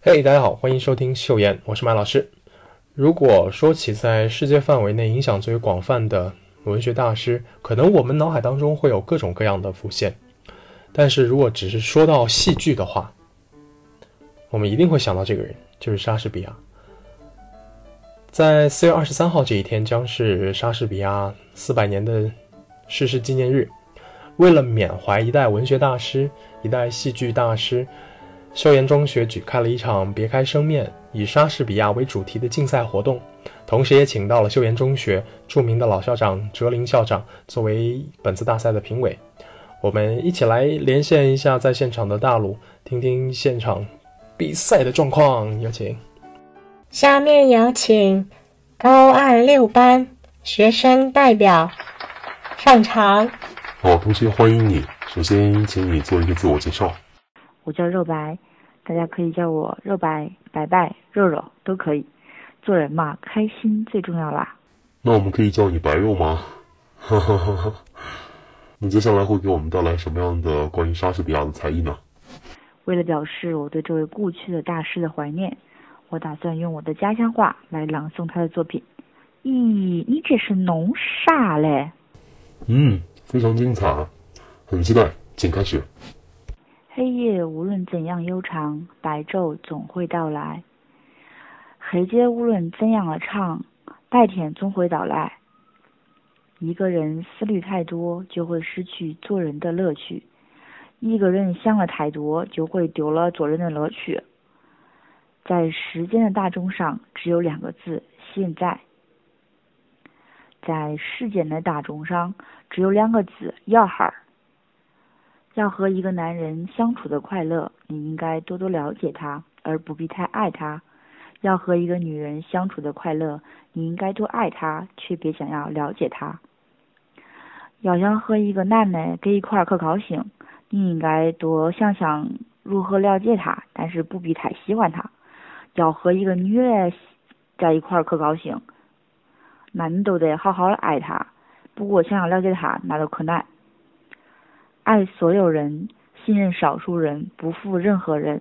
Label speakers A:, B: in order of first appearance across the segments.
A: 嘿，大家好，欢迎收听秀妍，我是麦老师。如果说起在世界范围内影响最为广泛的文学大师，可能我们脑海当中会有各种各样的浮现。但是如果只是说到戏剧的话，我们一定会想到这个人，就是莎士比亚。在四月二十三号这一天，将是莎士比亚四百年的逝世纪念日。为了缅怀一代文学大师、一代戏剧大师，秀妍中学举开了一场“别开生面”以莎士比亚为主题的竞赛活动，同时也请到了秀妍中学著名的老校长哲林校长作为本次大赛的评委。我们一起来连线一下在现场的大鲁，听听现场比赛的状况。有请。
B: 下面有请高二六班学生代表上场。
C: 好，同学欢迎你。首先，请你做一个自我介绍。
D: 我叫肉白，大家可以叫我肉白、白白、肉肉都可以。做人嘛，开心最重要啦。
C: 那我们可以叫你白肉吗？哈哈哈哈。你接下来会给我们带来什么样的关于莎士比亚的才艺呢？
D: 为了表示我对这位故去的大师的怀念，我打算用我的家乡话来朗诵他的作品。咦，你这是弄啥嘞？
C: 嗯。非常精彩，很期待，请开始。
D: 黑夜无论怎样悠长，白昼总会到来；黑街无论怎样的长，白天总会到来。一个人思虑太多，就会失去做人的乐趣；一个人想了太多，就会丢了做人的乐趣。在时间的大钟上，只有两个字：现在。在时间的大钟上，只有两个字：要哈儿。要和一个男人相处的快乐，你应该多多了解他，而不必太爱他；要和一个女人相处的快乐，你应该多爱她，却别想要了解她。要想和一个男的在一块儿可高兴，你应该多想想如何了解他，但是不必太喜欢他。要和一个女的在一块儿可高兴。那你都得好好的爱他，不过想要了解他，那都可难。爱所有人，信任少数人，不负任何人。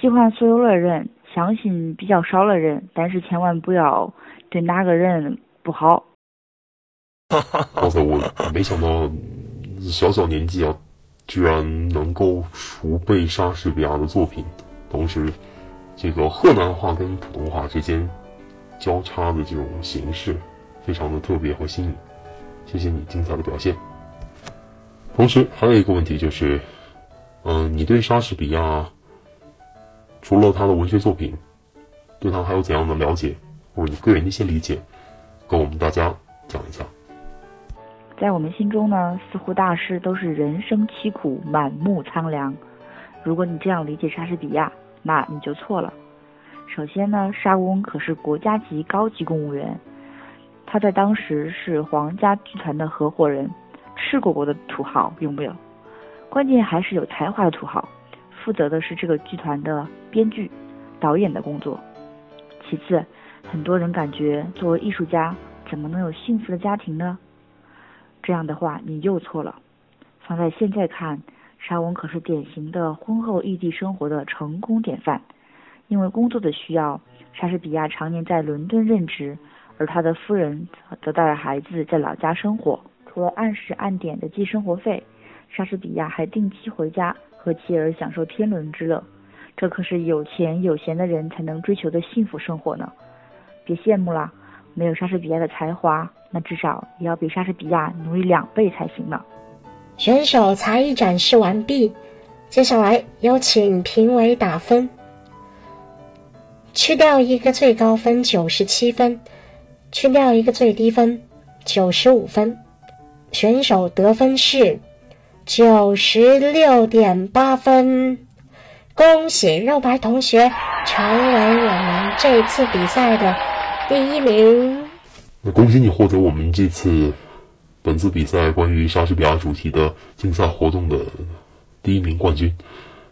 D: 喜欢所有的人，相信比较少的人，但是千万不要对哪个人不好。
C: 刚才我没想到，小小年纪啊，居然能够熟背莎士比亚的作品，同时，这个河南话跟普通话之间。交叉的这种形式，非常的特别和新颖。谢谢你精彩的表现。同时还有一个问题就是，嗯，你对莎士比亚除了他的文学作品，对他还有怎样的了解，或者你个人的一些理解，跟我们大家讲一下。
D: 在我们心中呢，似乎大师都是人生凄苦，满目苍凉。如果你这样理解莎士比亚，那你就错了。首先呢，莎翁可是国家级高级公务员，他在当时是皇家剧团的合伙人，吃过国的土豪有没有？关键还是有才华的土豪，负责的是这个剧团的编剧、导演的工作。其次，很多人感觉作为艺术家怎么能有幸福的家庭呢？这样的话你又错了。放在现在看，莎翁可是典型的婚后异地生活的成功典范。因为工作的需要，莎士比亚常年在伦敦任职，而他的夫人则带着孩子在老家生活。除了按时按点的寄生活费，莎士比亚还定期回家和妻儿享受天伦之乐。这可是有钱有闲的人才能追求的幸福生活呢！别羡慕了，没有莎士比亚的才华，那至少也要比莎士比亚努力两倍才行呢。
B: 选手才艺展示完毕，接下来有请评委打分。去掉一个最高分九十七分，去掉一个最低分九十五分，选手得分是九十六点八分。恭喜肉白同学成为我们这次比赛的第一名。
C: 那恭喜你获得我们这次本次比赛关于莎士比亚主题的竞赛活动的第一名冠军，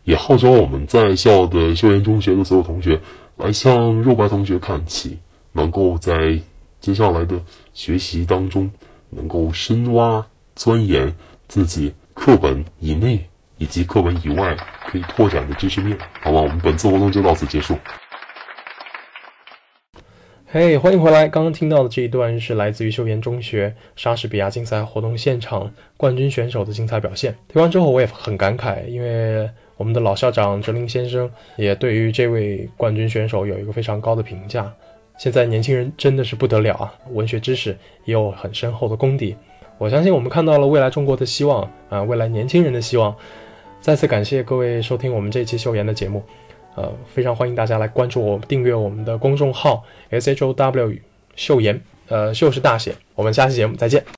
C: 也号召我们在校的修研中学的所有同学。来向肉白同学看齐，能够在接下来的学习当中，能够深挖钻研自己课本以内以及课本以外可以拓展的知识面。好吧，我们本次活动就到此结束。
A: 嘿，欢迎回来！刚刚听到的这一段是来自于秀妍中学莎士比亚竞赛活动现场冠军选手的精彩表现。听完之后，我也很感慨，因为我们的老校长哲林先生也对于这位冠军选手有一个非常高的评价。现在年轻人真的是不得了啊，文学知识也有很深厚的功底。我相信我们看到了未来中国的希望啊，未来年轻人的希望。再次感谢各位收听我们这期秀妍的节目。呃，非常欢迎大家来关注我、订阅我们的公众号 S H O W 秀妍，呃，秀是大写。我们下期节目再见。